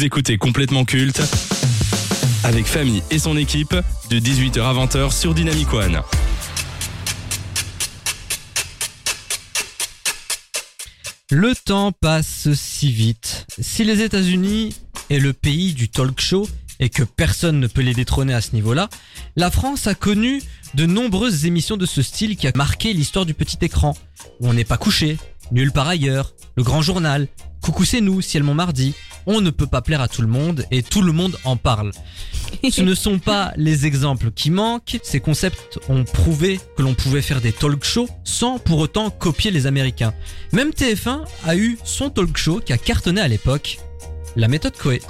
Vous écoutez complètement culte avec Famille et son équipe de 18h à 20h sur Dynamic One. Le temps passe si vite. Si les États-Unis est le pays du talk show et que personne ne peut les détrôner à ce niveau-là, la France a connu de nombreuses émissions de ce style qui a marqué l'histoire du petit écran. Où on n'est pas couché, nulle part ailleurs, le grand journal, coucou c'est nous, ciel mon mardi. On ne peut pas plaire à tout le monde et tout le monde en parle. Ce ne sont pas les exemples qui manquent, ces concepts ont prouvé que l'on pouvait faire des talk shows sans pour autant copier les Américains. Même TF1 a eu son talk show qui a cartonné à l'époque, la méthode Coé.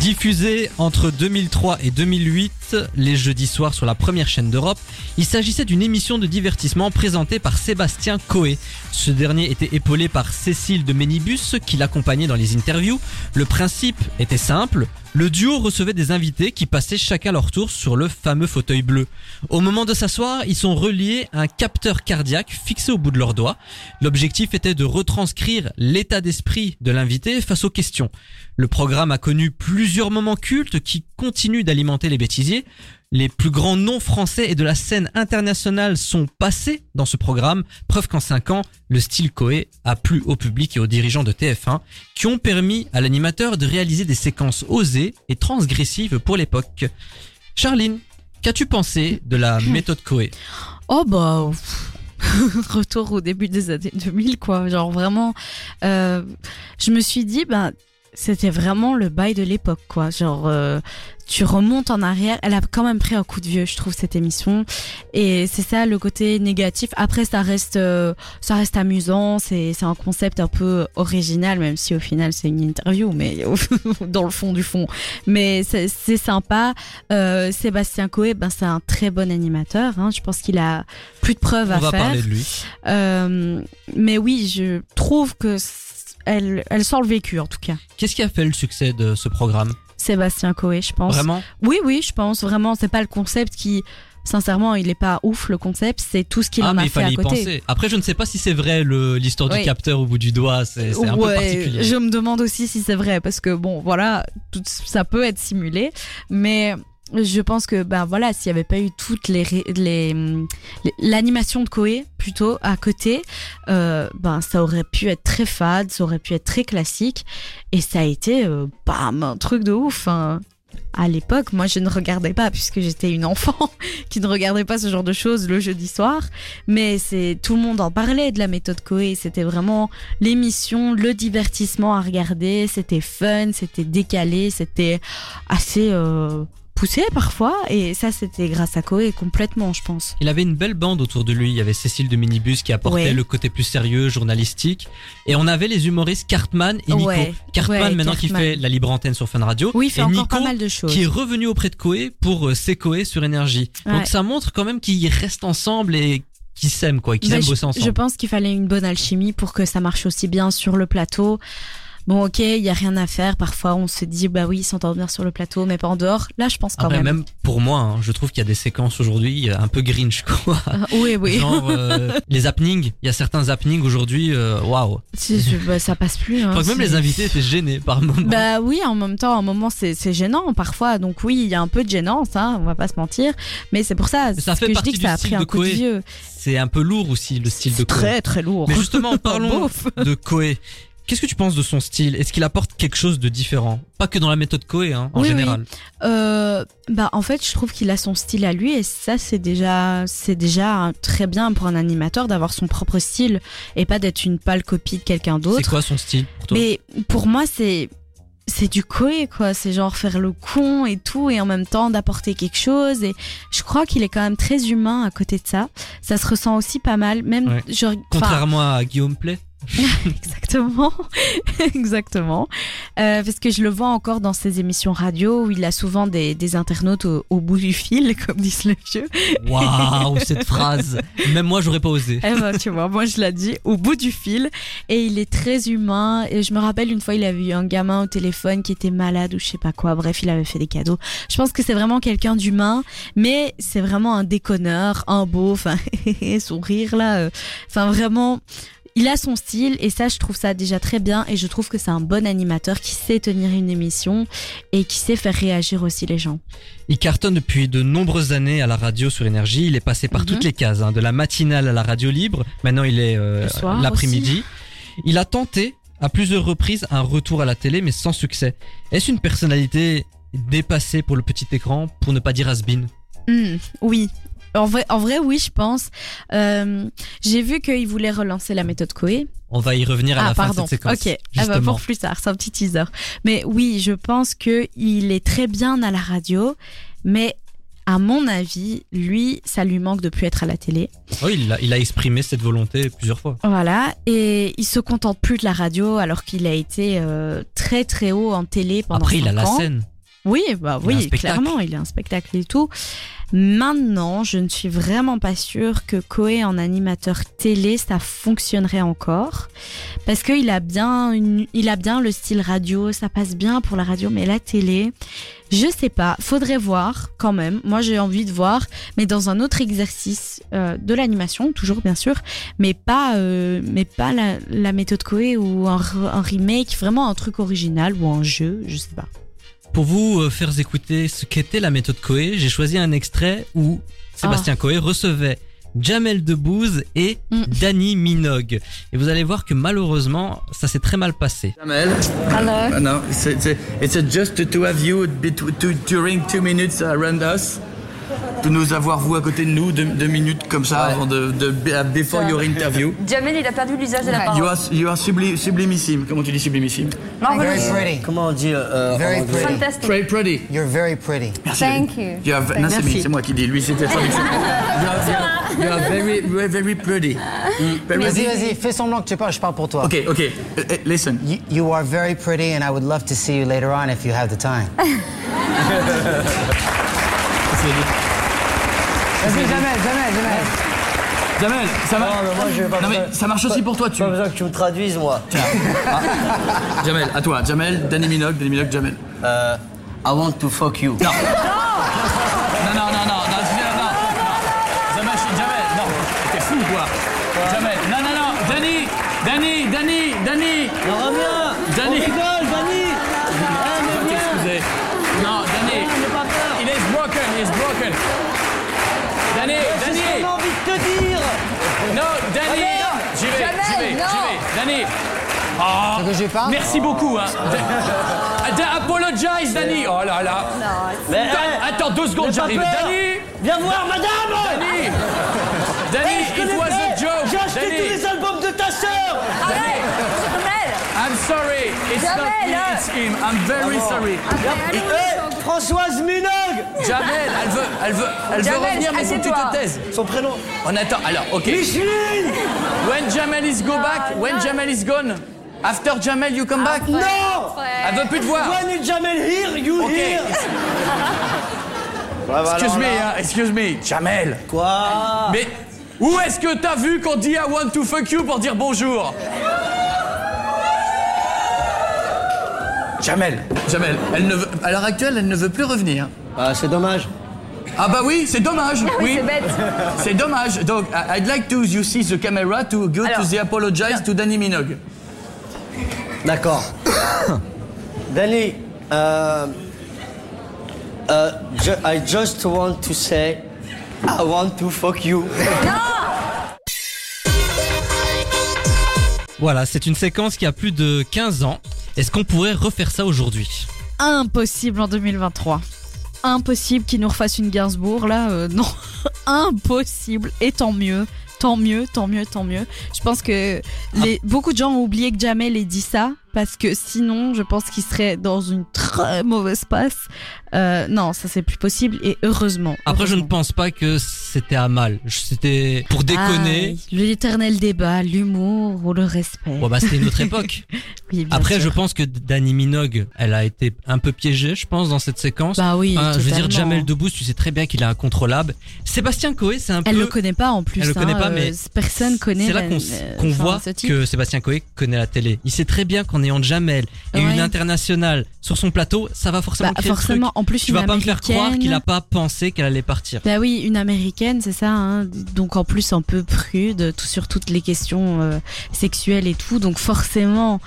Diffusé entre 2003 et 2008, les jeudis soirs sur la première chaîne d'Europe, il s'agissait d'une émission de divertissement présentée par Sébastien Coé. Ce dernier était épaulé par Cécile de Ménibus qui l'accompagnait dans les interviews. Le principe était simple, le duo recevait des invités qui passaient chacun leur tour sur le fameux fauteuil bleu. Au moment de s'asseoir, ils sont reliés à un capteur cardiaque fixé au bout de leurs doigts. L'objectif était de retranscrire l'état d'esprit de l'invité face aux questions. Le programme a connu plusieurs moments cultes qui continuent d'alimenter les bêtisiers. Les plus grands noms français et de la scène internationale sont passés dans ce programme, preuve qu'en 5 ans, le style Coé a plu au public et aux dirigeants de TF1, qui ont permis à l'animateur de réaliser des séquences osées et transgressives pour l'époque. Charline, qu'as-tu pensé de la méthode Coé? Oh bah retour au début des années 2000 quoi, genre vraiment euh, je me suis dit bah c'était vraiment le bail de l'époque quoi, genre euh, tu remontes en arrière, elle a quand même pris un coup de vieux je trouve cette émission et c'est ça le côté négatif. Après ça reste euh, ça reste amusant, c'est c'est un concept un peu original même si au final c'est une interview mais dans le fond du fond. Mais c'est c'est sympa. Euh, Sébastien Coé ben c'est un très bon animateur hein. je pense qu'il a plus de preuves On à va faire. parler de lui. Mais oui, je trouve que elle, elle sent le vécu en tout cas. Qu'est-ce qui a fait le succès de ce programme? Sébastien Coé, je pense. Vraiment? Oui, oui, je pense vraiment. C'est pas le concept qui, sincèrement, il est pas ouf le concept. C'est tout ce qu'il Ah en a fait à côté. penser. Après je ne sais pas si c'est vrai l'histoire du capteur au bout du doigt, c'est un peu particulier. Je me demande aussi si c'est vrai parce que bon, voilà, tout, ça peut être simulé, mais je pense que ben voilà, s'il y avait pas eu toutes les- l'animation de Koé plutôt à côté, euh, ben ça aurait pu être très fade, ça aurait pu être très classique et ça a été euh, bam un truc de ouf. hein. À l'époque, moi, je ne regardais pas puisque j'étais une enfant qui ne regardait pas ce genre de choses le jeudi soir. Mais c'est tout le monde en parlait de la méthode Koé. C'était vraiment l'émission, le divertissement à regarder. C'était fun, c'était décalé, c'était assez euh, poussé parfois. Et ça, c'était grâce à Koé complètement, je pense. Il avait une belle bande autour de lui. Il y avait Cécile de Minibus qui apportait Ouais. le côté plus sérieux, journalistique. Et on avait les humoristes Cartman et Nico. Ouais, Cartman ouais, maintenant qui fait la libre antenne sur Fun Radio. Oui, il fait et encore Nico pas mal de choses. qui est revenu auprès de Koé pour euh, ses Koé sur Énergie. Donc ça montre quand même qu'ils restent ensemble et qu'ils s'aiment quoi, qu'ils Bah, aiment je, bosser ensemble. je pense qu'il fallait une bonne alchimie pour que ça marche aussi bien sur le plateau. Bon, ok, il y a rien à faire. Parfois, on se dit, bah oui, ils s'entendent bien sur le plateau, mais pas en dehors. Là, je pense quand Après, même. même pour moi, hein, je trouve qu'il y a des séquences aujourd'hui euh, un peu grinch quoi. Ah, oui, oui. Genre euh, les happenings, il y a certains happenings aujourd'hui, euh, waouh. Si, je- bah, ça passe plus. Je hein, crois que même les invités étaient gênés par moment. Bah oui, en même temps, un moment, c'est gênant parfois. Donc oui, il y a un peu de gênance, hein, on va pas se mentir. Mais c'est pour ça, ça fait que je partie dis que ça a pris un coup de vieux. C'est un peu lourd aussi le style de Koé. Très très lourd. Mais justement, parlons de Koé. Qu'est-ce que tu penses de son style? Est-ce qu'il apporte quelque chose de différent? Pas que dans la méthode Koé, hein, en Oui, général. Euh, bah en fait, je trouve qu'il a son style à lui et ça c'est déjà c'est déjà très bien pour un animateur d'avoir son propre style et pas d'être une pâle copie de quelqu'un C'est d'autre. quoi son style pour toi? Mais pour moi, c'est c'est du coé quoi. C'est genre faire le con et tout et en même temps d'apporter quelque chose. Et je crois qu'il est quand même très humain à côté de ça. Ça se ressent aussi pas mal. Même Ouais. je, enfin, Contrairement à Guillaume Play? Exactement, exactement. Euh, parce que je le vois encore dans ses émissions radio où il a souvent des, des internautes au, au bout du fil, comme disent les vieux. Waouh, cette phrase. Même moi, j'aurais pas osé. Eh ben, tu vois, moi je l'ai dit, au bout du fil. Et il est très humain. Et je me rappelle une fois, il avait eu un gamin au téléphone qui était malade ou je sais pas quoi. Bref, il avait fait des cadeaux. Je pense que c'est vraiment quelqu'un d'humain, mais c'est vraiment un déconneur, un beau, enfin, son rire là. euh, Enfin, vraiment. Il a son style et ça je trouve ça déjà très bien et je trouve que c'est un bon animateur qui sait tenir une émission et qui sait faire réagir aussi les gens. Il cartonne depuis de nombreuses années à la radio sur Énergie. Il est passé par Mhm. toutes les cases, hein, de la matinale à la radio libre. Maintenant, il est euh, l'après-midi. Il a tenté à plusieurs reprises un retour à la télé, mais sans succès. Est-ce une personnalité dépassée pour le petit écran, pour ne pas dire has-been? Hmm, oui. En vrai, en vrai, oui, je pense. Euh, J'ai vu qu'il voulait relancer la méthode Coé. On va y revenir à ah, la fin pardon. de cette séquence. Ok. Ah bah, pour plus tard, c'est un petit teaser. Mais oui, je pense que il est très bien à la radio, mais à mon avis, lui, ça lui manque de plus être à la télé. Oui, il a, il a exprimé cette volonté plusieurs fois. Voilà. Et il se contente plus de la radio alors qu'il a été euh, très très haut en télé pendant Après, il a cinq la ans. scène. Oui, bah oui, clairement, il a un spectacle et tout. Maintenant, je ne suis vraiment pas sûre que Koé en animateur télé, ça fonctionnerait encore. Parce qu'il a bien une, il a bien le style radio, ça passe bien pour la radio, mais la télé, je sais pas. Faudrait voir quand même. Moi, j'ai envie de voir, mais dans un autre exercice euh, de l'animation, toujours bien sûr, mais pas, euh, mais pas la, la méthode Koé ou un, un remake, vraiment un truc original ou un jeu, je sais pas. Pour vous euh, faire écouter ce qu'était la méthode Coé, j'ai choisi un extrait où Sébastien Coé recevait Jamel Debbouze et Mm. Danny Minogue. Et vous allez voir que malheureusement, ça s'est très mal passé. Jamel, Hello. uh, no, it's, it's, it's a just to, to have you during two minutes around us. De nous avoir vous à côté de nous deux, deux minutes comme ça avant de, de before your interview. Jamel, il a perdu l'usage de la You parole. are, you are subli- sublimissime. Comment tu dis sublimissime? Marvelous. Very pretty. Comment on dit euh, Very pretty. Fantastic. Très pretty. You're very pretty. Merci. Thank you. You are, non, c'est Merci. c'est moi qui dis. Lui, c'était traduction. you are, you are, you are very, very, very pretty. Very Vas-y, vas-y, fais semblant que tu parles, je parle pour toi. Okay, okay. Uh, uh, listen. You, you are very pretty and I would love to see you later on if you have the time. Vas-y, jamais, jamais, jamais. Jamel, ça va Non, mais moi, je vais pas Non, mais besoin- ça marche aussi pour toi. Tu... Pas besoin que tu me traduises, moi. Jamel, à toi. Jamel, Danny Minogue, Danny Minogue, Jamel. Euh, I want to fuck you. Non. Non, non, non, non, non, non, non, non. Jamel, je suis Jamel, non. T'es fou, quoi. Jamel, non, non, non. Danny, Danny, Danny, Danny. Non, reviens Danny broken. Danny, C'est ce Danny. a envie de te dire Non, Danny. J'y vais, j'y vais, j'y vais. Danny. Oh, veux que je parle merci beaucoup. Hein. Da- da- apologize, Danny. Oh là là. Mais, eh, Attends deux secondes, pas j'arrive. Danny. Viens voir, madame Danny. Danny, Eh, je it was a pas. joke. J'ai acheté Danny. tous les albums de ta sœur Arrête I'm sorry. It's not Jamel, me, hein. it's him. I'm very sorry. Eh, Françoise Minogue Jamel, elle veut, elle veut, elle veut Jamel, revenir, mais faut que tu assieds-toi. te taises. Son prénom On attend. Alors, ok. Micheline When Jamel is go back, when Jamel is gone, after Jamel you come back? Non Elle veut plus te voir. When you Jamel here, you Ok. here? Excuse me, hein, excuse me, Jamel. Quoi? Mais où est-ce que t'as vu qu'on dit I want to fuck you pour dire bonjour? Jamel, Jamel, elle ne veut, à l'heure actuelle, elle ne veut plus revenir. Ah, c'est dommage. Ah bah oui, c'est dommage. Oui, c'est bête. C'est dommage. Donc, I'd like to you see the camera to go to the apologize to Danny Minogue. D'accord. Danny, euh, euh, ju- I just want to say, I want to fuck you. Voilà, c'est une séquence qui a plus de 15 ans. Est-ce qu'on pourrait refaire ça aujourd'hui? Impossible en 2023. Impossible qu'ils nous refassent une Gainsbourg là, euh, non. Impossible. Et tant mieux. Tant mieux, tant mieux, tant mieux. Je pense que les, beaucoup de gens ont oublié que Jamel ait dit ça parce que sinon, je pense qu'il serait dans une très mauvaise passe. Euh, non, ça c'est plus possible et heureusement. Après, je ne pense pas que c'était à mal. C'était pour déconner. Ah, l'éternel débat, l'humour ou le respect. Bon, bah, c'était une autre époque. Oui, Après, sûr. je pense que Danny Minogue, elle a été un peu piégée, je pense, dans cette séquence. Bah oui, Enfin, je veux dire. Jamel Debbouze, tu sais très bien qu'il est incontrôlable. Sébastien Coé, c'est un Elle peu. le connaît pas en plus. Elle le connaît hein, pas, euh, mais personne connaît. C'est là qu'on euh, voit ce que Sébastien Coé connaît la télé. Il sait très bien qu'en ayant Jamel et Ouais. une internationale sur son plateau, ça va forcément Bah, créer forcément. En plus Tu une vas pas me faire croire qu'il a pas pensé qu'elle allait partir. Bah oui, une américaine, c'est ça. Hein donc en plus un peu prude, tout sur toutes les questions euh, sexuelles et tout. Donc forcément,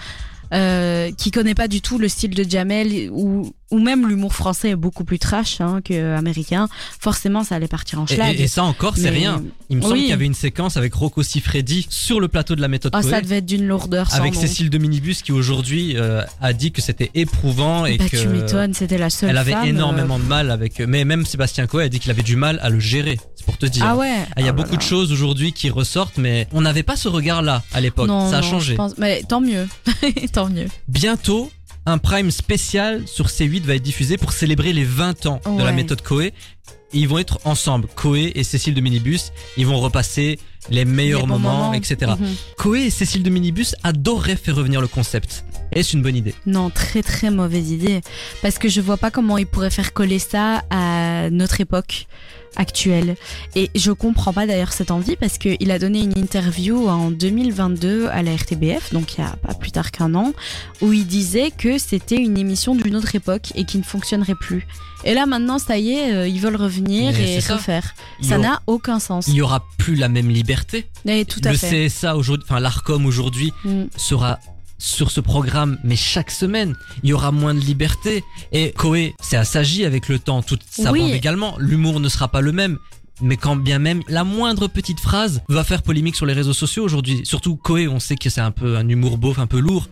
euh, qui connaît pas du tout le style de Jamel ou ou même l'humour français est beaucoup plus trash hein, que américain. Forcément, ça allait partir en schlag. et- et ça encore, c'est rien. Il me semble Oui. qu'il y avait une séquence avec Rocco Siffredi sur le plateau de la méthode Ah, Coé. ça devait être d'une lourdeur sans avec nom. Cécile de Minibus qui aujourd'hui euh, a dit que c'était éprouvant et Bah, que tu m'étonnes, c'était la seule elle avait femme, énormément euh, de mal avec mais même Sébastien Coé a dit qu'il avait du mal à le gérer c'est pour te dire Ah ouais. Ah, il y a Ah, beaucoup de choses aujourd'hui qui ressortent mais on n'avait pas ce regard là à l'époque Non, ça a non, changé je pense- Mais tant mieux, tant mieux. bientôt un prime spécial sur C8 va être diffusé pour célébrer les 20 ans de la méthode Coé et ils vont être ensemble Coé et Cécile de Minibus. Ils vont repasser les meilleurs Les moments, moments. etc Mhm. Coé et Cécile de Minibus adoreraient faire revenir le concept est-ce une bonne idée? Non, très très mauvaise idée. Parce que je vois pas comment ils pourraient faire coller ça à notre époque actuelle. Et je comprends pas d'ailleurs cette envie parce qu'il a donné une interview en 2022 à la RTBF, donc il y a pas plus tard qu'un an, où il disait que c'était une émission d'une autre époque et qui ne fonctionnerait plus. Et là maintenant, ça y est, euh, ils veulent revenir Mais et ça. refaire. Ça n'a aucun sens. il y aura plus la même liberté Et tout à le fait. CSA aujourd'hui, enfin l'Arcom aujourd'hui Mm. sera sur ce programme, mais chaque semaine, il y aura moins de liberté. Et Koé, c'est assagi avec le temps, toute sa Oui. bande également. L'humour ne sera pas le même. Mais quand bien même, la moindre petite phrase va faire polémique sur les réseaux sociaux aujourd'hui. Surtout Koé, on sait que c'est un peu un humour beauf, un peu lourd.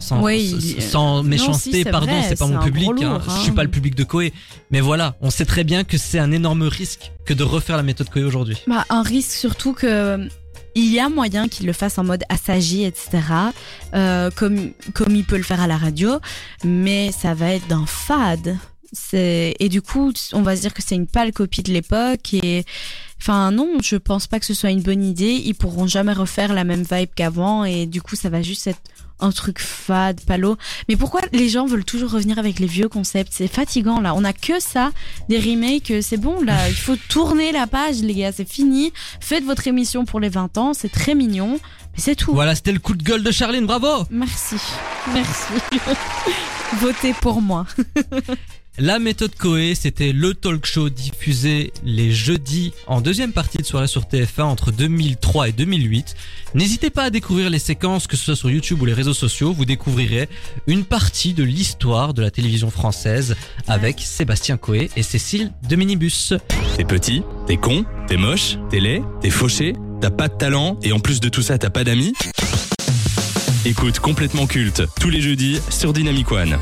Sans, Oui, sans non, méchanceté, si, pardon, c'est pas mon public. hein. lourd, Je hein. suis pas le public de Koé. Mais voilà, on sait très bien que c'est un énorme risque que de refaire la méthode Koé aujourd'hui. Bah, un risque surtout que il y a moyen qu'il le fasse en mode assagi, etc. euh, comme comme il peut le faire à la radio, mais ça va être d'un fade. Et du coup, on va se dire que c'est une pâle copie de l'époque et enfin non, je pense pas que ce soit une bonne idée. Ils pourront jamais refaire la même vibe qu'avant et du coup, ça va juste être un truc fade, palo. Mais pourquoi les gens veulent toujours revenir avec les vieux concepts? C'est fatigant là. On a que ça, des remakes. C'est bon là. Il faut tourner la page, les gars. C'est fini. Faites votre émission pour les 20 ans. C'est très mignon. Mais c'est tout. Voilà, c'était le coup de gueule de Charline, bravo Merci. Merci. Votez pour moi. La méthode Coé, c'était le talk show diffusé les jeudis en deuxième partie de soirée sur TF1 entre 2003 et 2008. N'hésitez pas à découvrir les séquences, que ce soit sur YouTube ou les réseaux sociaux, vous découvrirez une partie de l'histoire de la télévision française avec Sébastien Coé et Cécile de Minibus. T'es petit, t'es con, t'es moche, t'es laid, t'es fauché, t'as pas de talent et en plus de tout ça t'as pas d'amis Écoute complètement culte tous les jeudis sur Dynamic One.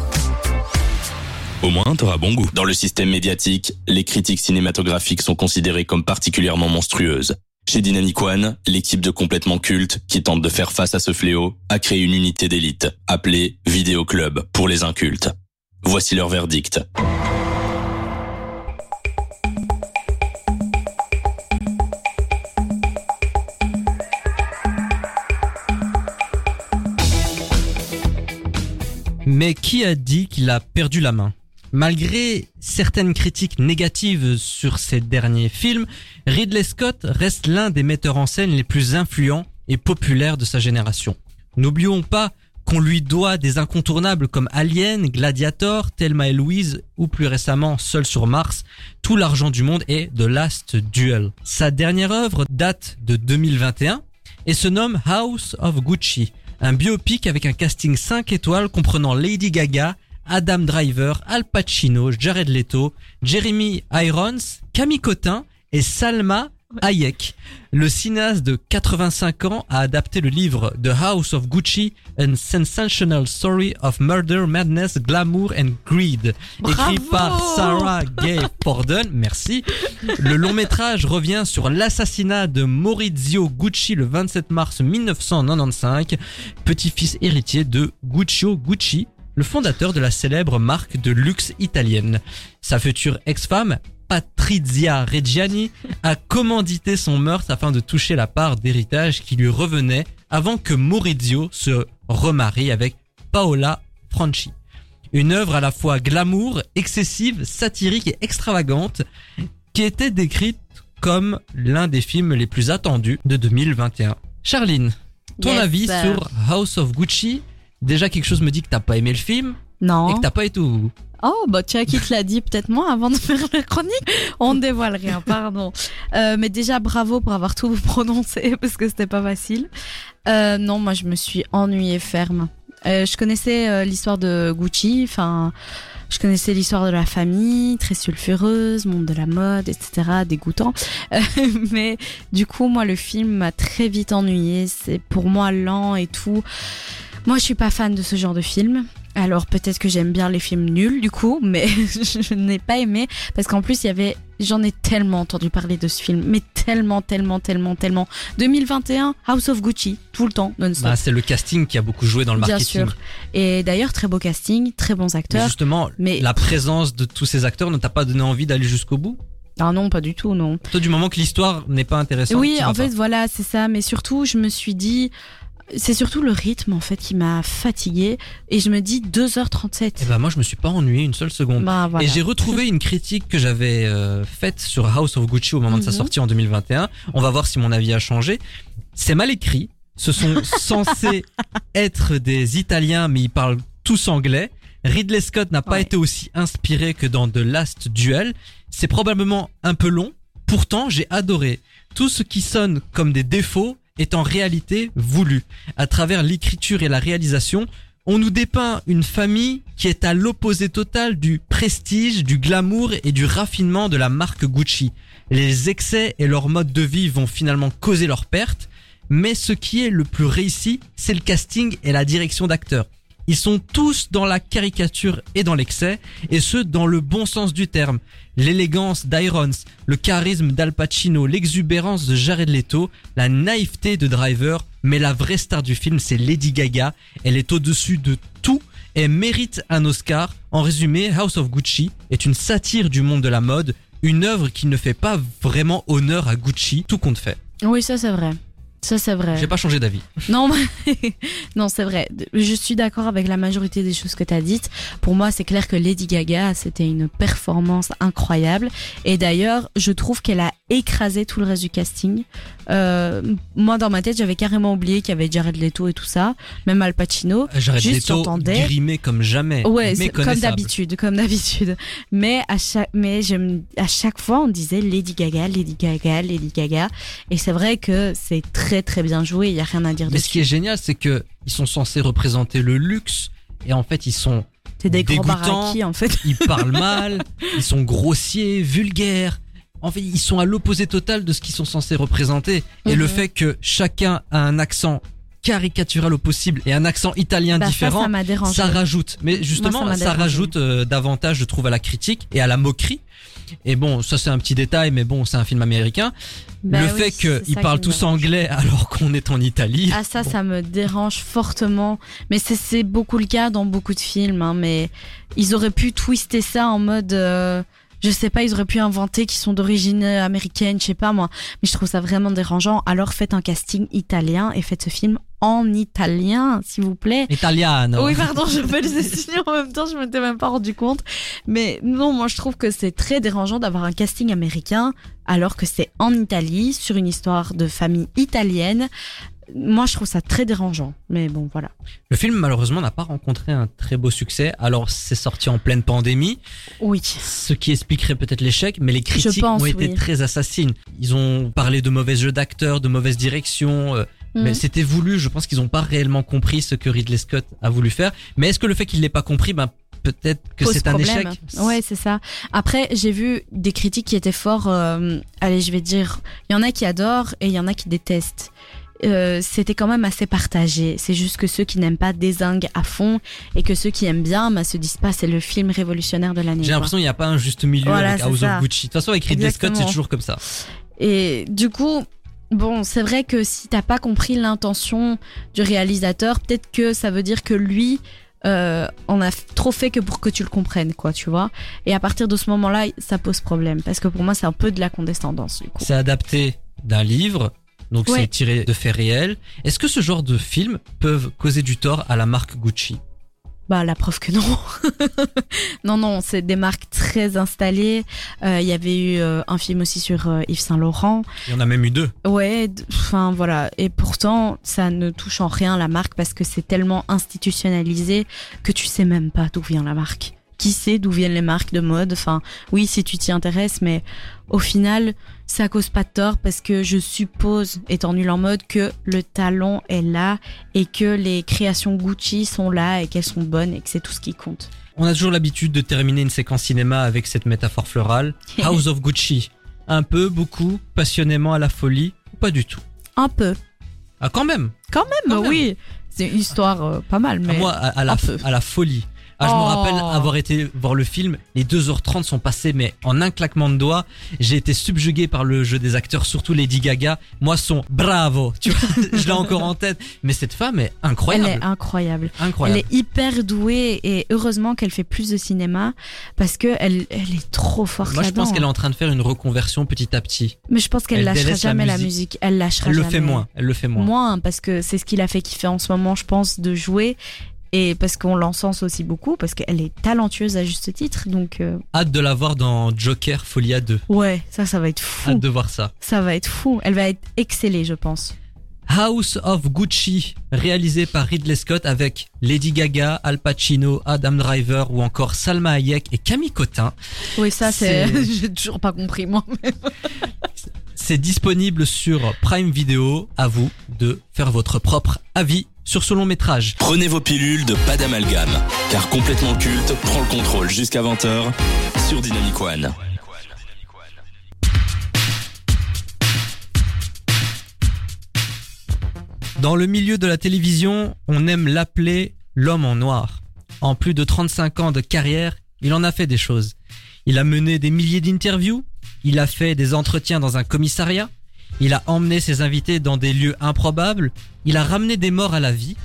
Au moins t'auras bon goût. Dans le système médiatique, les critiques cinématographiques sont considérées comme particulièrement monstrueuses. Chez Dynamic One, l'équipe de complètement culte, qui tente de faire face à ce fléau, a créé une unité d'élite, appelée Vidéo Club pour les incultes. Voici leur verdict. Mais qui a dit qu'il a perdu la main? Malgré certaines critiques négatives sur ces derniers films, Ridley Scott reste l'un des metteurs en scène les plus influents et populaires de sa génération. N'oublions pas qu'on lui doit des incontournables comme Alien, Gladiator, Thelma et Louise ou plus récemment Seul sur Mars, Tout l'argent du monde et The Last Duel. Sa dernière œuvre date de 2021 et se nomme House of Gucci, un biopic avec un casting 5 étoiles comprenant Lady Gaga, Adam Driver, Al Pacino, Jared Leto, Jeremy Irons, Camille Cotin et Salma Hayek. Le cinéaste de 85 ans a adapté le livre The House of Gucci, A Sensational Story of Murder, Madness, Glamour and Greed. Écrit par Sarah Gay Porden. Merci. Le long métrage revient sur l'assassinat de Maurizio Gucci le 27 mars 1995, petit-fils héritier de Guccio Gucci, le fondateur de la célèbre marque de luxe italienne. Sa future ex-femme, Patrizia Reggiani, a commandité son meurtre afin de toucher la part d'héritage qui lui revenait avant que Maurizio se remarie avec Paola Franchi. Une œuvre à la fois glamour, excessive, satirique et extravagante qui était décrite comme l'un des films les plus attendus de 2021. Charline, ton Yes, avis sur House of Gucci Déjà quelque chose me dit que t'as pas aimé le film et Non. que t'as pas été au. Oh, bah tiens, qui te l'a dit peut-être moi avant de faire la chronique? On ne dévoile rien, pardon. Euh, mais déjà, bravo pour avoir tout prononcé parce que c'était pas facile. Euh, non, moi je me suis ennuyée ferme. Euh, je connaissais l'histoire de Gucci, enfin, je connaissais l'histoire de la famille, très sulfureuse, monde de la mode, etc., dégoûtant. Mais du coup, moi, le film m'a très vite ennuyée. C'est pour moi lent et tout. Moi, je suis pas fan de ce genre de film. Alors peut-être que j'aime bien les films nuls du coup, mais je n'ai pas aimé parce qu'en plus il y avait, j'en ai tellement entendu parler de ce film, mais tellement, tellement, tellement, tellement. 2021, House of Gucci, tout le temps, non-stop. Bah, c'est le casting qui a beaucoup joué dans le Bien marketing. sûr. Et d'ailleurs très beau casting, très bons Mais acteurs. justement, Mais- la présence de tous ces acteurs ne t'a pas donné envie d'aller jusqu'au bout? Ah non, pas du tout, non. Toi, du moment que l'histoire n'est pas intéressante. Oui, en fait, pas. voilà, c'est ça. Mais surtout, je me suis dit, c'est surtout le rythme en fait qui m'a fatiguée. Et je me dis 2h37. Eh ben moi, je me suis pas ennuyé une seule seconde. Bah, voilà. Et j'ai retrouvé une critique que j'avais euh, faite sur House of Gucci au moment de sa Mhm. sortie en 2021. On va voir si mon avis a changé. C'est mal écrit. Ce sont censés être des Italiens, mais ils parlent tous anglais. Ridley Scott n'a pas Ouais. été aussi inspiré que dans The Last Duel. C'est probablement un peu long. Pourtant, j'ai adoré. Tout ce qui sonne comme des défauts est en réalité voulu. À travers l'écriture et la réalisation, on nous dépeint une famille qui est à l'opposé total du prestige, du glamour et du raffinement de la marque Gucci. Les excès et leur mode de vie vont finalement causer leur perte, mais ce qui est le plus réussi, c'est le casting et la direction d'acteurs. Ils sont tous dans la caricature et dans l'excès, et ce dans le bon sens du terme. L'élégance d'Irons, le charisme d'Al Pacino, l'exubérance de Jared Leto, la naïveté de Driver, mais la vraie star du film c'est Lady Gaga. Elle est au-dessus de tout et mérite un Oscar. En résumé, House of Gucci est une satire du monde de la mode, une œuvre qui ne fait pas vraiment honneur à Gucci, tout compte fait. Oui, ça c'est vrai. Ça c'est vrai. J'ai pas changé d'avis. Non, non, c'est vrai. Je suis d'accord avec la majorité des choses que tu as dites. Pour moi, c'est clair que Lady Gaga, c'était une performance incroyable. Et d'ailleurs, je trouve qu'elle a écrasé tout le reste du casting. Euh, moi, dans ma tête, j'avais carrément oublié qu'il y avait Jared Leto et tout ça, même Al Pacino. Jared Juste, Leto grimé comme jamais. Ouais, comme d'habitude, comme d'habitude. Mais à chaque, mais je, me- à chaque fois, on disait Lady Gaga, Lady Gaga, Lady Gaga. Et c'est vrai que c'est très très bien joué. Il y a rien à dire Mais ce qui est génial, c'est que ils sont censés représenter le luxe et en fait ils sont C'est des baraquis en fait. ils parlent mal, ils sont grossiers, vulgaires. En fait, ils sont à l'opposé total de ce qu'ils sont censés représenter. Et Mhm. le fait que chacun a un accent caricatural au possible et un accent italien Bah, différent, ça rajoute. Mais justement, Moi, ça rajoute euh, davantage, je trouve, à la critique et à la moquerie. Et bon, ça c'est un petit détail, mais bon, c'est un film américain. Bah le oui, fait qu'ils parlent tous anglais alors qu'on est en Italie. Ah ça, Bon. ça me dérange fortement. Mais c'est- c'est beaucoup le cas dans beaucoup de films. Hein, mais ils auraient pu twister ça en mode... euh, je sais pas, ils auraient pu inventer qu'ils sont d'origine euh, américaine, je sais pas moi. Mais je trouve ça vraiment dérangeant. Alors faites un casting italien et faites ce film en italien, s'il vous plaît. Italiano. Oui, pardon, je fais les signes en même temps, je m'étais même pas rendu compte. Mais non, moi je trouve que c'est très dérangeant d'avoir un casting américain alors que c'est en Italie, sur une histoire de famille italienne. Moi je trouve ça très dérangeant. Mais bon, voilà. Le film malheureusement n'a pas rencontré un très beau succès. Alors c'est sorti en pleine pandémie, Oui. ce qui expliquerait peut-être l'échec, mais les critiques pense, ont été oui. très assassines. Ils ont parlé de mauvais jeux d'acteurs, de mauvaise direction, euh, mais Mhm. c'était voulu. Je pense qu'ils n'ont pas réellement compris ce que Ridley Scott a voulu faire. Mais est-ce que le fait qu'il l'ait pas compris, ben peut-être que c'est un échec? Ouais, c'est ça. Après, j'ai vu des critiques qui étaient fort. euh, allez, je vais dire, il y en a qui adorent et il y en a qui détestent. Euh, c'était quand même assez partagé. C'est juste que ceux qui n'aiment pas désinguent à fond et que ceux qui aiment bien bah, se disent pas c'est le film révolutionnaire de l'année. J'ai l'impression qu'il n'y a pas un juste milieu Voilà, avec House ça. of Gucci. De toute façon, avec Ridley Scott, c'est toujours comme ça. Et du coup, bon, c'est vrai que si t'as pas compris l'intention du réalisateur, peut-être que ça veut dire que lui euh, en a trop fait que pour que tu le comprennes, quoi, tu vois. Et à partir de ce moment-là, ça pose problème parce que pour moi, c'est un peu de la condescendance du coup. C'est adapté d'un livre, donc Ouais. c'est tiré de faits réels. Est-ce que ce genre de films peuvent causer du tort à la marque Gucci? Bah la preuve que non. non non, c'est des marques très installées. Euh, Il y avait eu euh, un film aussi sur euh, Yves Saint Laurent. Il y en a même eu deux. Ouais, enfin voilà. Et pourtant, ça ne touche en rien la marque parce que c'est tellement institutionnalisé que tu sais même pas d'où vient la marque. Qui sait d'où viennent les marques de mode Enfin, oui, si tu t'y intéresses, mais au final, ça cause pas de tort parce que je suppose, étant nul en mode, que le talent est là et que les créations Gucci sont là et qu'elles sont bonnes et que c'est tout ce qui compte. On a toujours l'habitude de terminer une séquence cinéma avec cette métaphore florale. House of Gucci. Un peu, beaucoup, passionnément à la folie, ou pas du tout? Un peu. Ah, quand même Quand même, Quand même. oui. C'est une histoire euh, pas mal, Ah, mais. Moi, à, à la, un peu. à la folie. Ah, je me Oh. rappelle avoir été voir le film, les 2h30 sont passés, mais en un claquement de doigts, j'ai été subjugué par le jeu des acteurs, surtout Lady Gaga. Moi, son bravo, tu vois, je l'ai encore en tête. Mais cette femme est Elle incroyable. est incroyable. Incroyable. Elle est hyper douée et heureusement qu'elle fait plus de cinéma parce que elle, elle est trop forte Moi, je pense qu'elle est en train de faire une reconversion petit à petit. Mais je pense qu'elle elle lâchera la jamais la musique. Elle lâchera Elle le fait moins. Elle le fait moins. Moins parce que c'est ce qu'il a fait kiffer en ce moment, je pense, de jouer. Et parce qu'on l'encense aussi beaucoup, parce qu'elle est talentueuse à juste titre. Donc, euh, Hâte de la voir dans Joker Folia 2. ouais, ça, ça va être fou. Hâte de voir ça. Ça va être fou. Elle va être excellée, je pense. House of Gucci, réalisé par Ridley Scott avec Lady Gaga, Al Pacino, Adam Driver ou encore Salma Hayek et Camille Cotin. Oui, ça, c'est. J'ai toujours pas compris, moi. C'est disponible sur Prime Video. À vous de faire votre propre avis sur ce long métrage. Prenez vos pilules de pas d'amalgame, car complètement culte prend le contrôle jusqu'à 20h sur Dynamic One. Dans le milieu de la télévision, on aime l'appeler l'homme en noir. En plus de 35 ans de carrière, il en a fait des choses. Il a mené des milliers d'interviews, il a fait des entretiens dans un commissariat, il a emmené ses invités dans des lieux improbables, il a ramené des morts à la vie.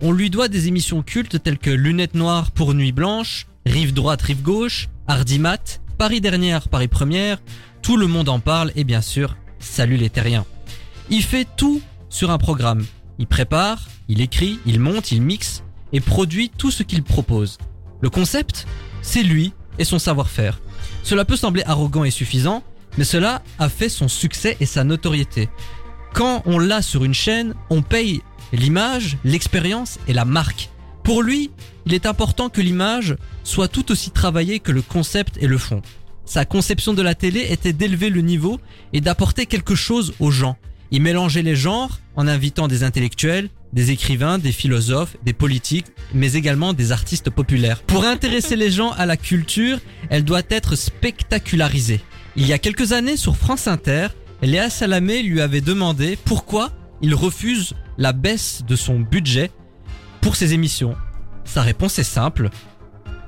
On lui doit des émissions cultes telles que Lunettes noires pour Nuit blanche, Rive droite, Rive gauche, Hardy Mat, Paris dernière, Paris première, tout le monde en parle et bien sûr, Salut les terriens. Il fait tout sur un programme. Il prépare, il écrit, il monte, il mixe et produit tout ce qu'il propose. Le concept, c'est lui et son savoir-faire. Cela peut sembler arrogant et suffisant, mais cela a fait son succès et sa notoriété. Quand on l'a sur une chaîne, on paye l'image, l'expérience et la marque. Pour lui, il est important que l'image soit tout aussi travaillée que le concept et le fond. Sa conception de la télé était d'élever le niveau et d'apporter quelque chose aux gens. Il mélangeait les genres en invitant des intellectuels, des écrivains, des philosophes, des politiques, mais également des artistes populaires. Pour intéresser les gens à la culture, elle doit être spectacularisée. Il y a quelques années sur France Inter, Léa Salamé lui avait demandé pourquoi il refuse la baisse de son budget pour ses émissions. Sa réponse est simple,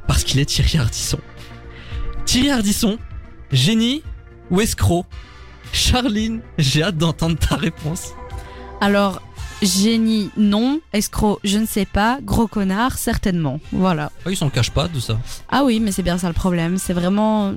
parce qu'il est Thierry Ardisson. Thierry Ardisson, génie ou escroc? Charline, j'ai hâte d'entendre ta réponse. Alors, génie, non. Escroc, je ne sais pas. Gros connard, certainement. Voilà. Oh, il s'en cache pas de ça. Ah oui, mais c'est bien ça le problème. C'est vraiment.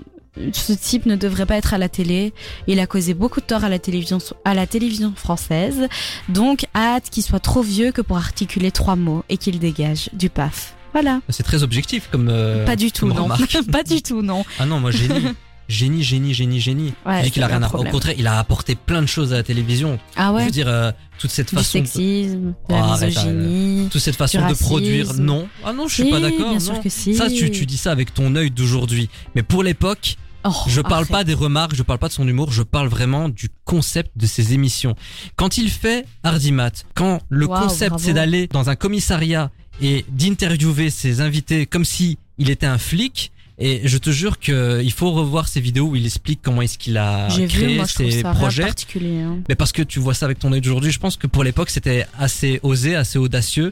Ce type ne devrait pas être à la télé. Il a causé beaucoup de tort à la télévision, à la télévision française. Donc, hâte qu'il soit trop vieux que pour articuler trois mots et qu'il dégage du paf. Voilà. C'est très objectif comme. euh, pas du tout, non. pas du tout, non. Ah non, moi génie. Génie, génie, génie, génie. Ouais, je qu'il a rien à. Au contraire, il a apporté plein de choses à la télévision. Ah Je ouais. veux dire, euh, toute cette Du façon. sexisme, de Oh, la arrête, misogynie. toute cette façon de produire. Non. Ah non, je suis Si, pas d'accord. Bien non. sûr que si. Ça, tu, tu dis ça avec ton œil d'aujourd'hui. Mais pour l'époque, Oh, je parle arrête. pas des remarques, je parle pas de son humour, je parle vraiment du concept de ses émissions. Quand il fait Hardimat, quand le concept c'est d'aller dans un commissariat et d'interviewer ses invités comme si il était un flic. Et je te jure que il faut revoir ces vidéos où il explique comment est-ce qu'il a créé vu, moi ses ça projets. particulier. hein. Mais parce que tu vois ça avec ton œil d'aujourd'hui, je pense que pour l'époque c'était assez osé, assez audacieux.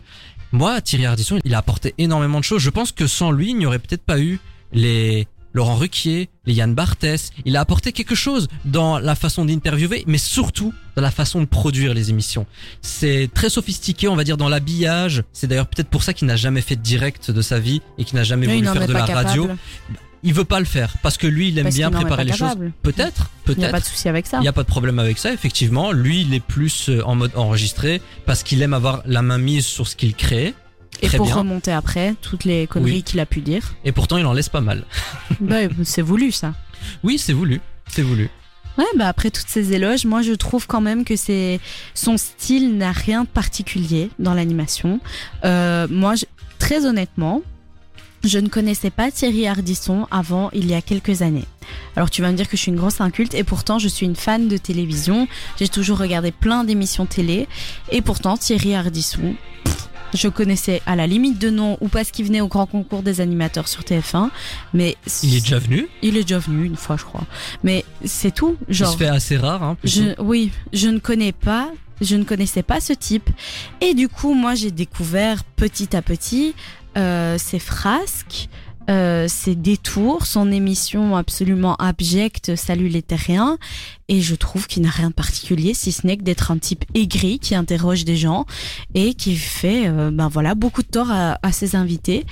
Moi, Thierry Ardisson, il a apporté énormément de choses. Je pense que sans lui, il n'y aurait peut-être pas eu les Laurent Ruquier, les Yann Barthès. Il a apporté quelque chose dans la façon d'interviewer, mais surtout dans la façon de produire les émissions. C'est très sophistiqué, on va dire, dans l'habillage. C'est d'ailleurs peut-être pour ça qu'il n'a jamais fait de direct de sa vie et qu'il n'a jamais il voulu faire de la capable. radio. Il veut pas le faire parce que lui, il aime Parce bien est préparer les choses. capable. Peut-être, Il n'y a peut-être. pas de souci avec ça. Il n'y a pas de problème avec ça, effectivement. Lui, il est plus euh, en mode enregistré parce qu'il aime avoir la main mise sur ce qu'il crée. Et Très pour bien. remonter après toutes les conneries Oui. qu'il a pu dire, Et pourtant, il en laisse pas mal. bah, c'est voulu ça. Oui, c'est voulu. C'est voulu. Ouais, bah après toutes ces éloges, moi je trouve quand même que c'est son style n'a rien de particulier dans l'animation. Euh, moi, je- très honnêtement, je ne connaissais pas Thierry Ardisson avant il y a quelques années. Alors tu vas me dire que je suis une grosse inculte et pourtant je suis une fan de télévision. J'ai toujours regardé plein d'émissions télé et pourtant Thierry Ardisson, pff, je connaissais à la limite de nom ou parce qu'il venait au grand concours des animateurs sur TF1, mais Il est déjà venu? il est déjà venu une fois je crois. Mais c'est tout, Il genre se fait assez rare. Hein, je, oui, je ne connais pas, je ne connaissais pas ce type. Et du coup, moi, j'ai découvert petit à petit euh, ses frasques, euh, ses détours, son émission absolument abjecte, Salut les terriens. Et je trouve qu'il n'a rien de particulier, si ce n'est que d'être un type aigri qui interroge des gens et qui fait, euh, ben voilà, beaucoup de tort à, à ses invités.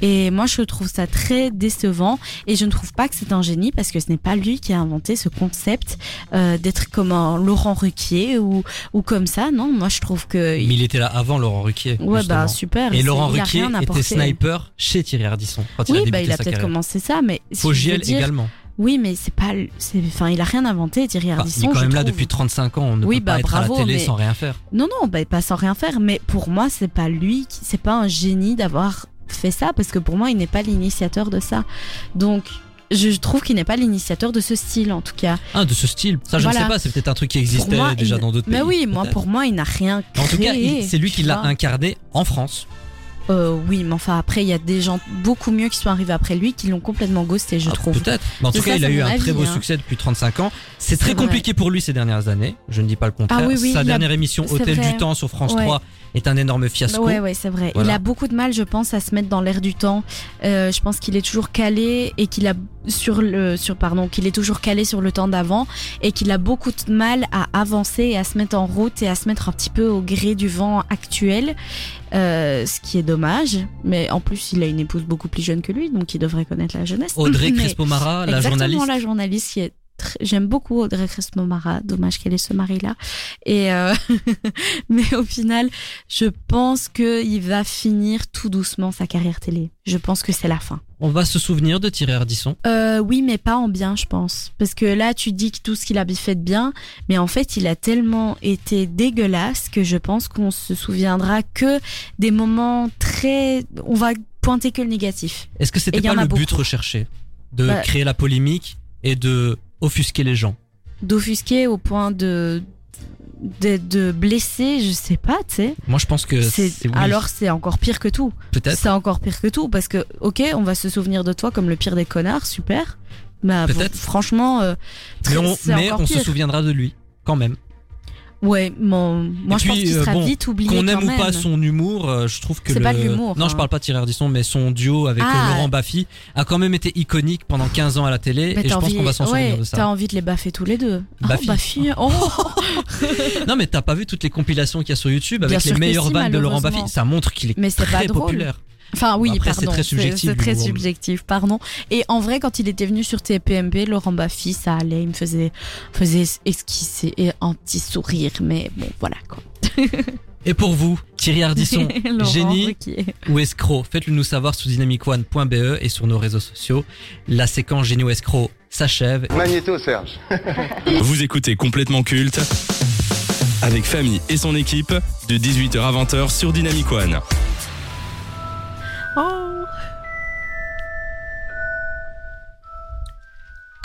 Et moi, je trouve ça très décevant. Et je ne trouve pas que c'est un génie parce que ce n'est pas lui qui a inventé ce concept euh, d'être comme un Laurent Ruquier ou, ou comme ça. Non, moi, je trouve que. Mais il était là avant Laurent Ruquier. Ouais, bah super. Et Laurent Ruquier était sniper chez Thierry Ardisson quand Oui, bah il a peut-être commencé ça, mais. Fogiel dire- également. Oui, mais c'est pas. c'est- Enfin, il a rien inventé, Thierry Enfin, Ardisson. il est quand même là trouve. depuis 35 ans. On ne Oui, peut pas bah, être à bravo, la télé mais- sans rien faire. Non, non, bah, pas sans rien faire. Mais pour moi, c'est pas lui, qui- c'est pas un génie d'avoir fait ça, parce que pour moi, il n'est pas l'initiateur de ça. Donc, je trouve qu'il n'est pas l'initiateur de ce style, en tout cas. Ah, de ce style. Ça, je Voilà. ne sais pas. C'est peut-être un truc qui existait moi, déjà il- dans d'autres pays. Mais oui, moi, pour moi, il n'a rien créé. En tout cas, c'est lui qui l'a incarné en France. Euh, oui, mais enfin, après, il y a des gens beaucoup mieux qui sont arrivés après lui qui l'ont complètement ghosté, je Ah, trouve. Peut-être. Mais en tout cas, ça, il a eu un avis, très beau hein. succès depuis 35 ans. C'est très vrai. compliqué pour lui ces dernières années. Je ne dis pas le contraire. Ah oui, oui, Sa a- dernière émission Hôtel vrai. du Temps sur France Ouais. 3 est un énorme fiasco. Ouais, ouais, c'est vrai. Voilà. Il a beaucoup de mal, je pense, à se mettre dans l'air du temps. Euh, je pense qu'il est toujours calé et qu'il a sur le, sur pardon, qu'il est toujours calé sur le temps d'avant et qu'il a beaucoup de mal à avancer et à se mettre en route et à se mettre un petit peu au gré du vent actuel. Euh, ce qui est dommage. Mais en plus, il a une épouse beaucoup plus jeune que lui, donc il devrait connaître la jeunesse. Audrey Crespo-Mara, la Exactement, journaliste. la journaliste qui est J'aime beaucoup Audrey Crespo-Mara, dommage qu'elle ait ce mari-là. Et euh, mais au final, je pense que il va finir tout doucement sa carrière télé. Je pense que c'est la fin. On va se souvenir de Thierry Ardisson? Euh, oui, mais pas en bien, je pense. Parce que là, tu dis que tout ce qu'il a fait de bien, mais en fait, il a tellement été dégueulasse que je pense qu'on se souviendra que des moments très. On va pointer que le négatif. Est-ce que c'était pas le but beaucoup. recherché? De Bah- créer la polémique et de offusquer les gens D'offusquer au point de. De, de blesser, je sais pas, tu sais. Moi, je pense que C'est- oui, Alors c'est encore pire que tout. peut-être. C'est encore pire que tout parce que ok, on va se souvenir de toi comme le pire des connards, super. Mais Peut-être. franchement, euh, Mais on, mais se souviendra de lui quand même. Ouais, mon- moi Et je puis, pense qu'il euh, sera bon, vite oublié. Qu'on aime quand ou pas son humour, euh, je trouve que C'est le... pas de l'humour, Non, hein. je parle pas de Thierry Ardisson, mais son duo avec euh, Ah. Laurent Baffy a quand même été iconique pendant 15 ans à la télé et je t'as pense envie- qu'on va s'en souvenir ouais, de T'as ça. envie de les baffer tous les deux. Baffy. Oh, Baffy. Oh. Non, mais t'as pas vu toutes les compilations qu'il y a sur YouTube avec les meilleures si, vannes de Laurent. Baffy? Ça montre qu'il est Mais c'est très pas drôle. populaire. Enfin oui, Après, c'est pardon. très subjectif, C'est très l'humour. subjectif, pardon. Et en vrai, quand il était venu sur TPMP, Laurent Baffy, ça allait, il me faisait, faisait esquisser et un petit sourire, mais bon, voilà quoi. Et pour vous, Thierry Ardisson, génie Ruquier. ou escroc? Faites-le nous savoir sous dynamicone.be et sur nos réseaux sociaux. La séquence génie ou escroc s'achève. Magnéto, Serge. Vous écoutez complètement culte avec Famille et son équipe de 18h à 20h sur Dynamic One.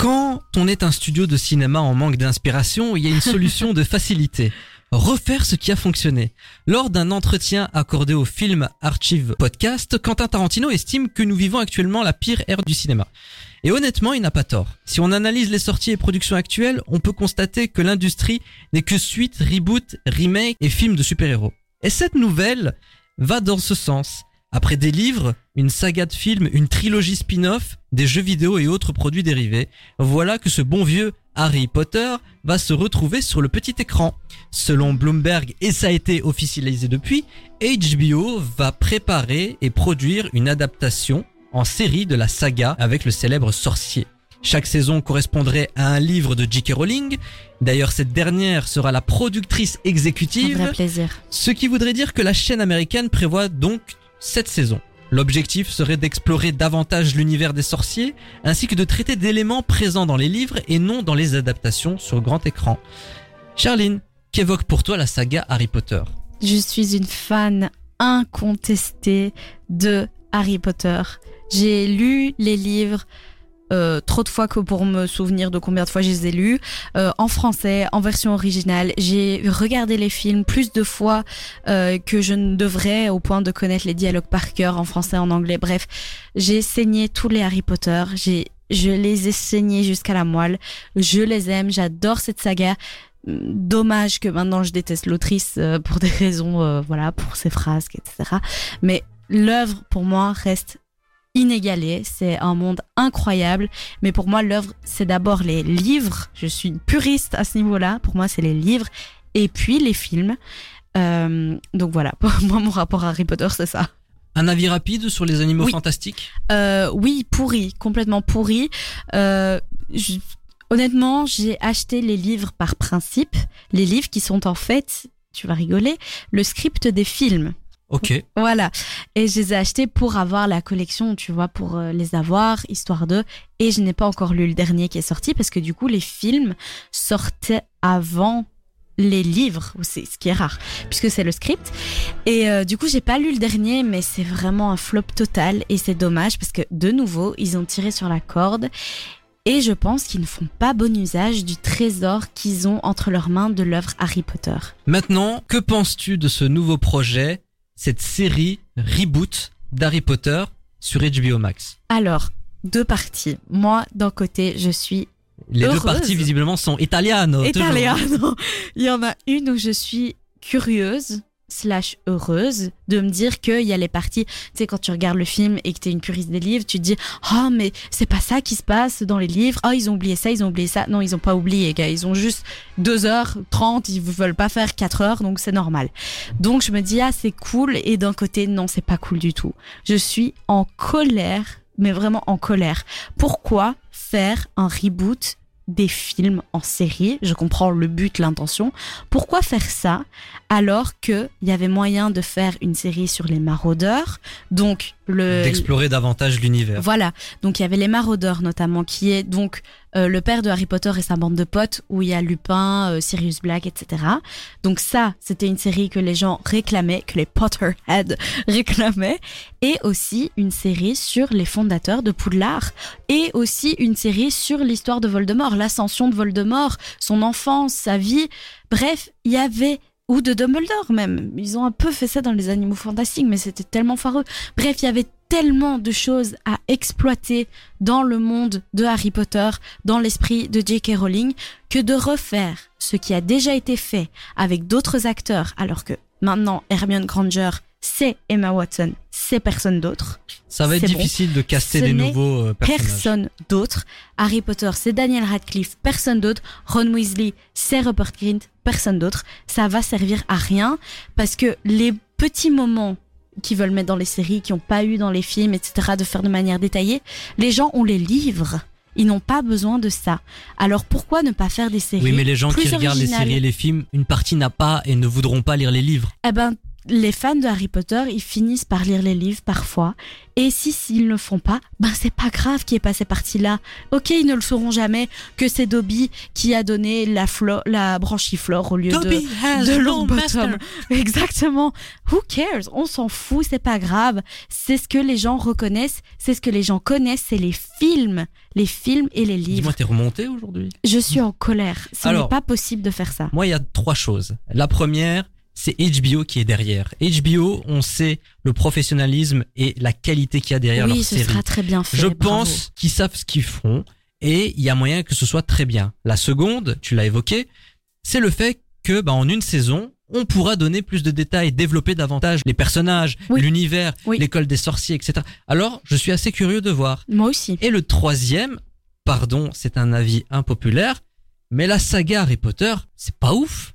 Quand on est un studio de cinéma en manque d'inspiration, il y a une solution de facilité. refaire ce qui a fonctionné. Lors d'un entretien accordé au film Archive Podcast, Quentin Tarantino estime que nous vivons actuellement la pire ère du cinéma. Et honnêtement, il n'a pas tort. Si on analyse les sorties et productions actuelles, on peut constater que l'industrie n'est que suite, reboot, remake et films de super-héros. Et cette nouvelle va dans ce sens. Après des livres, une saga de films, une trilogie spin-off, des jeux vidéo et autres produits dérivés, voilà que ce bon vieux Harry Potter va se retrouver sur le petit écran. Selon Bloomberg, et ça a été officialisé depuis, HBO va préparer et produire une adaptation en série de la saga avec le célèbre sorcier. Chaque saison correspondrait à un livre de J.K. Rowling. D'ailleurs, cette dernière sera la productrice Un exécutive. vrai plaisir. Ce qui voudrait dire que la chaîne américaine prévoit donc cette saison. L'objectif serait d'explorer davantage l'univers des sorciers, ainsi que de traiter d'éléments présents dans les livres et non dans les adaptations sur grand écran. Charline, qu'évoque pour toi la saga Harry Potter? Je suis une fan incontestée de Harry Potter. J'ai lu les livres euh, trop de fois que pour me souvenir de combien de fois je les ai lus, euh, en français, en version originale. J'ai regardé les films plus de fois euh, que je ne devrais au point de connaître les dialogues par cœur en français, en anglais. Bref, j'ai saigné tous les Harry Potter. J'ai je les ai saignés jusqu'à la moelle. Je les aime. J'adore cette saga. Dommage que maintenant je déteste l'autrice euh, pour des raisons, euh, voilà, pour ses phrases, etc. Mais l'œuvre pour moi reste inégalée. C'est un monde incroyable. Mais pour moi, l'œuvre, c'est d'abord les livres. Je suis une puriste à ce niveau-là. Pour moi, c'est les livres et puis les films. Euh, donc voilà, pour moi, mon rapport à Harry Potter, c'est ça. Un avis rapide sur les animaux Oui. fantastiques? Euh, oui, pourri, complètement pourri. Euh, je- honnêtement, j'ai acheté les livres par principe, les livres qui sont en fait, tu vas rigoler, le script des films. Ok. Voilà. Et je les ai achetés pour avoir la collection, tu vois, pour euh, les avoir, histoire de. Et je n'ai pas encore lu le dernier qui est sorti parce que du coup, les films sortaient avant les livres, c'est ce qui est rare, puisque c'est le script. Et euh, du coup, j'ai pas lu le dernier, mais c'est vraiment un flop total et c'est dommage parce que de nouveau, ils ont tiré sur la corde. Et je pense qu'ils ne font pas bon usage du trésor qu'ils ont entre leurs mains de l'œuvre Harry Potter. Maintenant, que penses-tu de ce nouveau projet, cette série reboot d'Harry Potter sur HBO Max Alors, deux parties. Moi, d'un côté, je suis Les deux parties visiblement sont italiano. toujours. italiano. Il y en a une où je suis curieuse slash heureuse de me dire qu'il y a les parties, tu sais, quand tu regardes le film et que t'es une puriste des livres, tu te dis, oh, mais c'est pas ça qui se passe dans les livres. Oh, ils ont oublié ça, ils ont oublié ça. Non, ils ont pas oublié, gars. Ils ont juste 2h30, ils veulent pas faire 4 heures, donc c'est normal. Donc je me dis, ah, c'est cool. Et d'un côté, non, c'est pas cool du tout. Je suis en colère, mais vraiment en colère. Pourquoi faire un reboot des films en série Je comprends le but, l'intention. Pourquoi faire ça alors que il y avait moyen de faire une série sur les maraudeurs? Donc le D'explorer davantage l'univers. voilà, donc il y avait les maraudeurs notamment, qui est donc euh, le père de Harry Potter et sa bande de potes, où il y a Lupin, euh, Sirius Black, etc. Donc ça, c'était une série que les gens réclamaient, que les Potterheads réclamaient, et aussi une série sur les fondateurs de Poudlard, et aussi une série sur l'histoire de Voldemort, l'ascension de Voldemort, son enfance, sa vie. Bref, il y avait ou de Dumbledore même. Ils ont un peu fait ça dans les animaux fantastiques, mais c'était tellement foireux. Bref, il y avait tellement de choses à exploiter dans le monde de Harry Potter, dans l'esprit de J.K. Rowling, que de refaire ce qui a déjà été fait avec d'autres acteurs, alors que maintenant Hermione Granger, c'est Emma Watson, c'est personne d'autre. Ça va être bon. difficile de caster Ce des nouveaux euh, personnages. Personne d'autre. Harry Potter, c'est Daniel Radcliffe, personne d'autre. Ron Weasley, c'est Rupert Grint, personne d'autre. Ça va servir à rien parce que les petits moments qu'ils veulent mettre dans les séries, qui n'ont pas eu dans les films, etc., de faire de manière détaillée, les gens ont les livres. Ils n'ont pas besoin de ça. Alors pourquoi ne pas faire des séries Oui, mais les gens qui regardent les séries et les films, une partie n'a pas et ne voudront pas lire les livres. Eh ben, les fans de Harry Potter, ils finissent par lire les livres parfois. Et si s'ils ne le font pas, ben c'est pas grave qui est passé partie là. Ok, ils ne le sauront jamais que c'est Dobby qui a donné la, flo- la branchiflore au lieu Dobby has de, de Longbottom. Exactement. Who cares? On s'en fout, c'est pas grave. C'est ce que les gens reconnaissent, c'est ce que les gens connaissent, c'est les films. Les films et les livres. Dis-moi, t'es remonté aujourd'hui? Je suis en colère. Ce n'est pas possible de faire ça. Moi, il y a trois choses. La première, c'est HBO qui est derrière. HBO, on sait le professionnalisme et la qualité qu'il y a derrière oui, leur ce série. sera très bien fait. Je bravo. pense qu'ils savent ce qu'ils font et il y a moyen que ce soit très bien. La seconde, tu l'as évoqué, c'est le fait que bah, en une saison, on pourra donner plus de détails, développer davantage les personnages, Oui. l'univers, Oui. l'école des sorciers, etc. Alors, je suis assez curieux de voir. Moi aussi. Et le troisième, pardon, c'est un avis impopulaire, mais la saga Harry Potter, c'est pas ouf.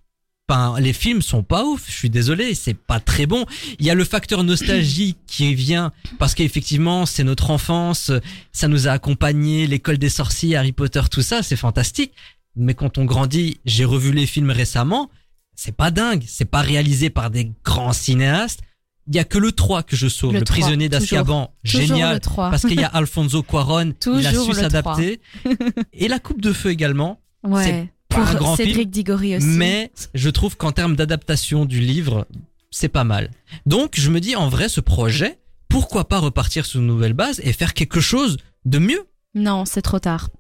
Les films sont pas ouf, je suis désolé, c'est pas très bon. Il y a le facteur nostalgie qui vient parce qu'effectivement, c'est notre enfance, ça nous a accompagnés, l'école des sorciers, Harry Potter, tout ça, c'est fantastique. Mais quand on grandit, j'ai revu les films récemment, c'est pas dingue, c'est pas réalisé par des grands cinéastes. Il y a que le 3 que je sauve, Le le, 3, prisonnier d'Azkaban, génial le 3. parce qu'il y a Alfonso Cuaron, il a su s'adapter. Et la Coupe de Feu également. Ouais. Pas Pour un grand Cédric film, Diggory aussi. Mais je trouve qu'en termes d'adaptation du livre, c'est pas mal. Donc je me dis en vrai ce projet, pourquoi pas repartir sur une nouvelle base et faire quelque chose de mieux? Non, c'est trop tard.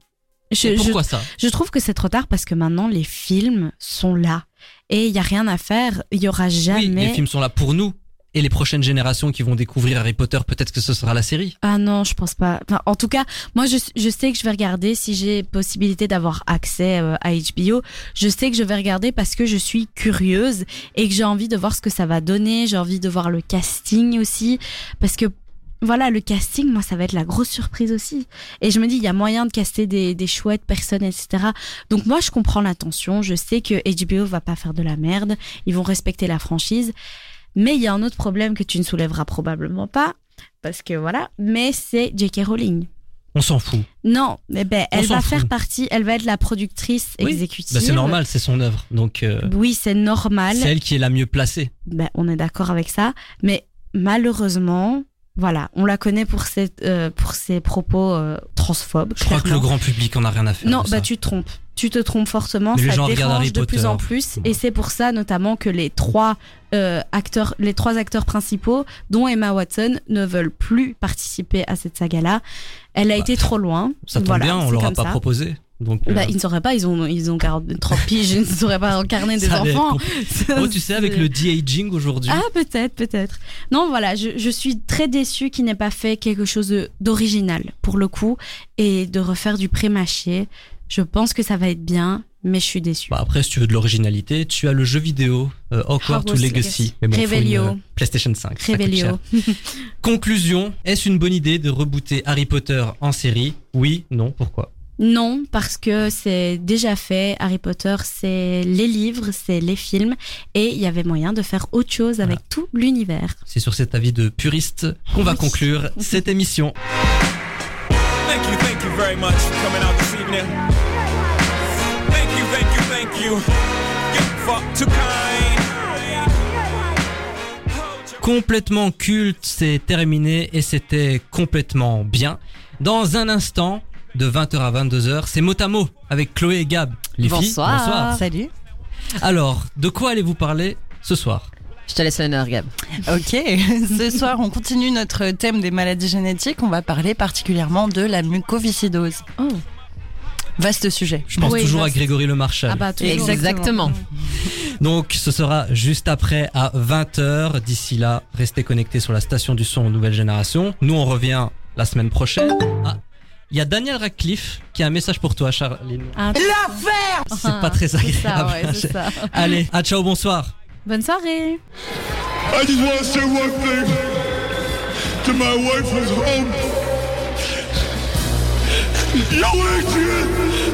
Je, Et je- Pourquoi ça? je trouve que c'est trop tard parce que maintenant les films sont là et il y a rien à faire. Il y aura jamais. Oui, les films sont là pour nous et les prochaines générations qui vont découvrir Harry Potter, peut-être que ce sera la série. Ah non, je pense pas. Enfin, en tout cas, moi, je, sais que je vais regarder si j'ai possibilité d'avoir accès euh, à HBO. Je sais que je vais regarder parce que je suis curieuse et que j'ai envie de voir ce que ça va donner. J'ai envie de voir le casting aussi parce que voilà, le casting, moi, ça va être la grosse surprise aussi. Et je me dis, il y a moyen de caster des, des chouettes personnes, etc. Donc moi, je comprends l'intention. Je sais que HBO va pas faire de la merde. Ils vont respecter la franchise. Mais il y a un autre problème que tu ne soulèveras probablement pas parce que voilà, mais c'est J.K. Rowling. On s'en fout. Non, mais ben, On elle va fout. faire partie, elle va être la productrice Oui. exécutive. Bah, c'est normal, c'est son œuvre. Donc euh, Oui, c'est normal. c'est elle qui est la mieux placée. Ben, on est d'accord avec ça. Mais malheureusement, voilà, on la connaît pour ses, euh, pour ses propos euh, transphobes. Je crois que le grand public en a rien à faire. Non, bah ça. tu te trompes. Tu te trompes fortement. Mais ça dérange de plus en plus, et c'est pour ça notamment que les trois euh, acteurs, les trois acteurs principaux, dont Emma Watson, ne veulent plus participer à cette saga-là. Elle a Bah, été trop loin. Ça tombe Voilà, bien, on c'est leur a comme pas ça. proposé. Donc, euh, Bah, ils ne sauraient pas, ils ont, ils ont 40 30 piges, ils ne sauraient pas incarner des enfants. Oh, tu sais, avec le de-aging aujourd'hui. Ah, peut-être, peut-être. Non, voilà, je, je suis très déçue qu'il n'ait pas fait quelque chose d'original, pour le coup, et de refaire du pré-mâché. Je pense que ça va être bien, mais je suis déçue. Bah après, si tu veux de l'originalité, tu as le jeu vidéo euh, Hogwarts Hogwarts Legacy. Legacy. Mais bon, une, euh, PlayStation 5. ça coûte Revelio. cher. Conclusion, est-ce une bonne idée de rebooter Harry Potter en série? Oui, non, pourquoi? Non, parce que c'est déjà fait. Harry Potter, c'est les livres, c'est les films, et il y avait moyen de faire autre chose avec tout l'univers. C'est sur cet avis de puriste qu'on va conclure cette émission. Thank you, thank you very much for coming out this evening. Thank you, thank you, thank you. You're far too kind. Complètement culte, c'est terminé et c'était complètement bien. Dans un instant, de 20h à 22h, c'est mot à mot avec Chloé et Gab. Les filles, bonsoir. Salut. Alors, de quoi allez-vous parler ce soir? Je te laisse l'honneur, Gab. Ok, ce soir on continue notre thème des maladies génétiques. On va parler particulièrement de la mucoviscidose. Oh. Vaste sujet. Je pense Oui, toujours à Grégory Le Marchal. Ah bah, toujours. Exactement. Donc ce sera juste après à 20h. D'ici là, restez connectés sur la station du son Nouvelle Génération. Nous on revient la semaine prochaine. Ah, il y a Daniel Radcliffe qui a un message pour toi, Charline. Ah, C'est pas très c'est ça, agréable. ouais, ça. Allez, à ciao, bonsoir. Bonne soirée. I just want to say one thing to my wife who's home. Yo, Adrian! I did it!